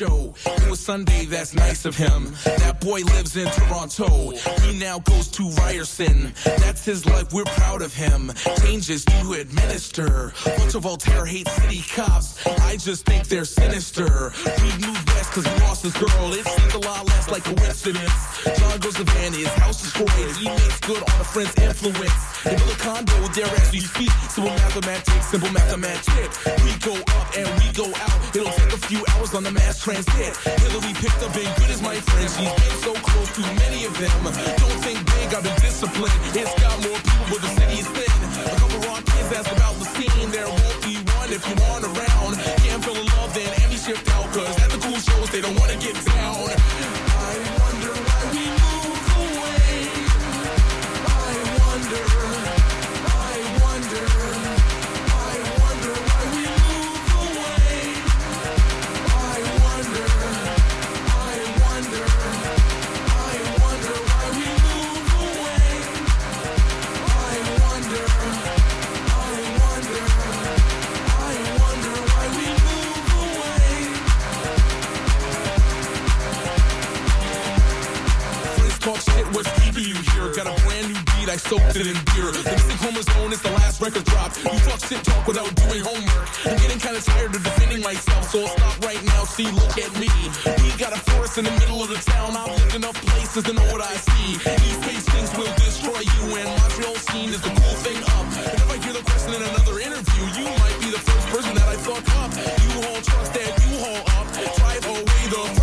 show. It was Sunday, that's nice of him. That boy lives in Toronto. He now goes to Ryerson. That's his life, we're proud of him. Changes to administer. Bunch of Voltaire hate city cops. I just think they're sinister. We moved west cause he lost his girl. It seems a lot less like coincidence. John goes to Van, his house is destroyed. He makes good on a friend's influence. They build a condo there as we speak. Simple mathematics, simple mathematics. We go up and we go out. It'll take a few hours on the mass transit. Hillary picked up and good as my friend. She's been so close to many of them. Don't think big, I've been disciplined. It's got more people, but the city is thin. A couple rock kids ask about the scene. There won't be one if you aren't around. Can't feel in love, then Emmy shift out. Cause at the cool shows, they don't wanna get down. Soaked it in beer. The missing chromosome is the last record drop. You talk shit talk without doing homework. I'm getting kinda tired of defending myself, so I'll stop right now. See, look at me. We got a forest in the middle of the town. I've lived enough places to know what I see. These face things will destroy you, and Montreal scene is the cool thing up. And if I hear the question in another interview, you might be the first person that I fuck up. You haul trucks that you haul up. Drive away the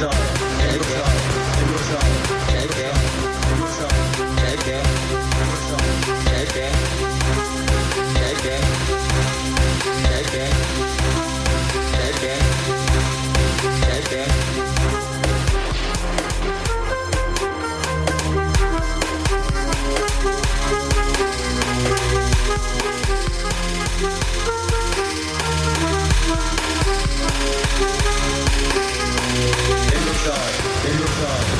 soul. Get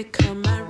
vous écoutez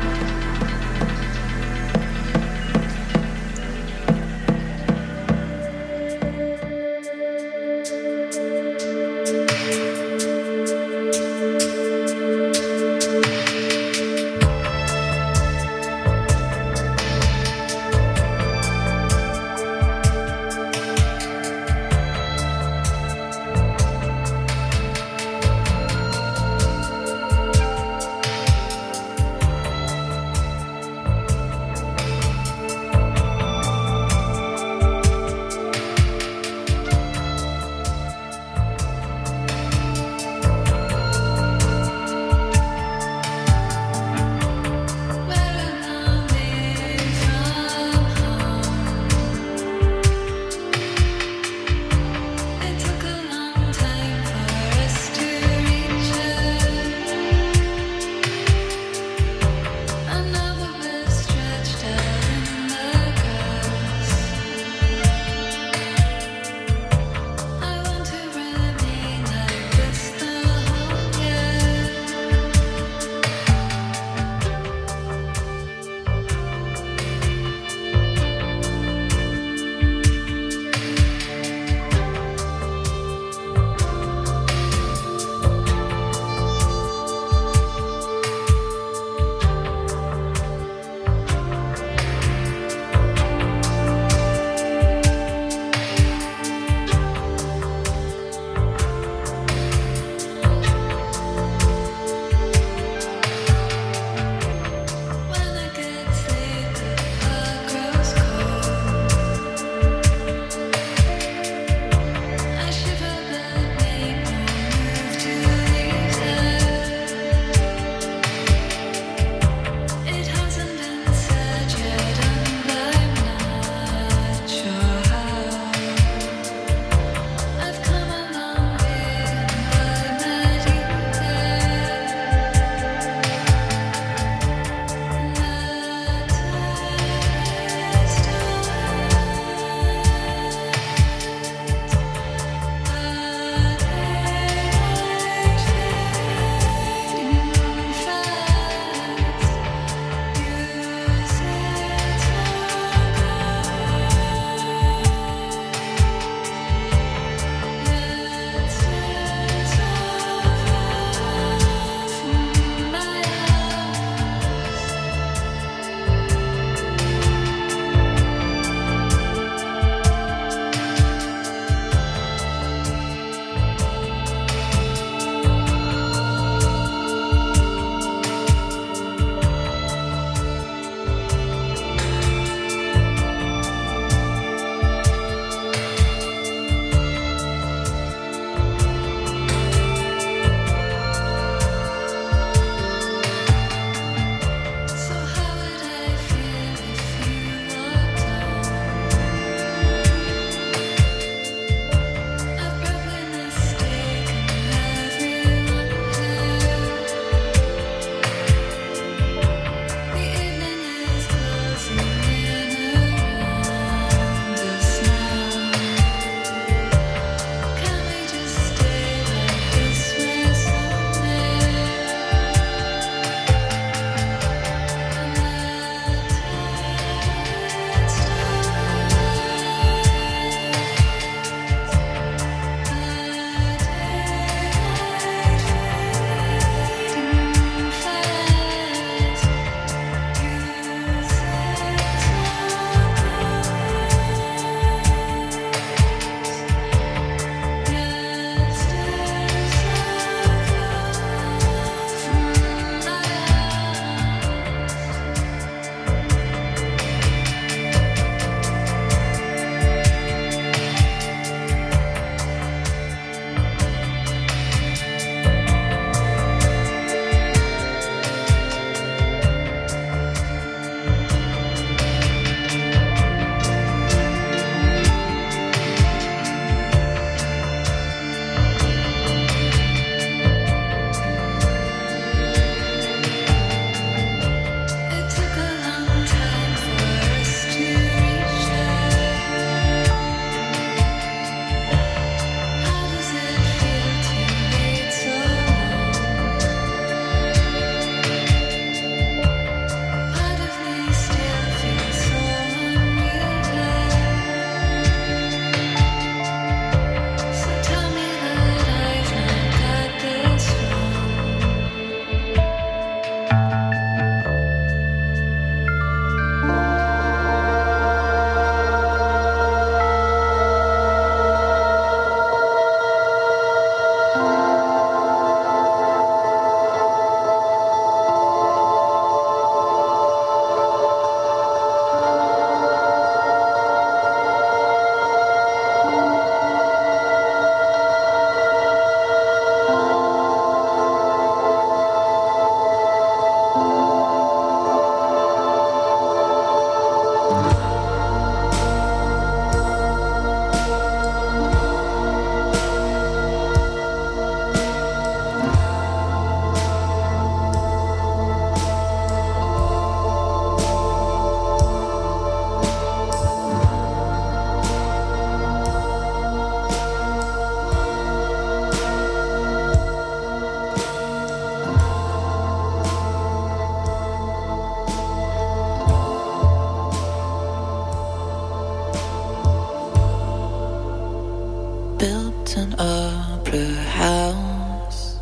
an opera house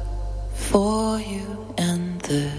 for you and the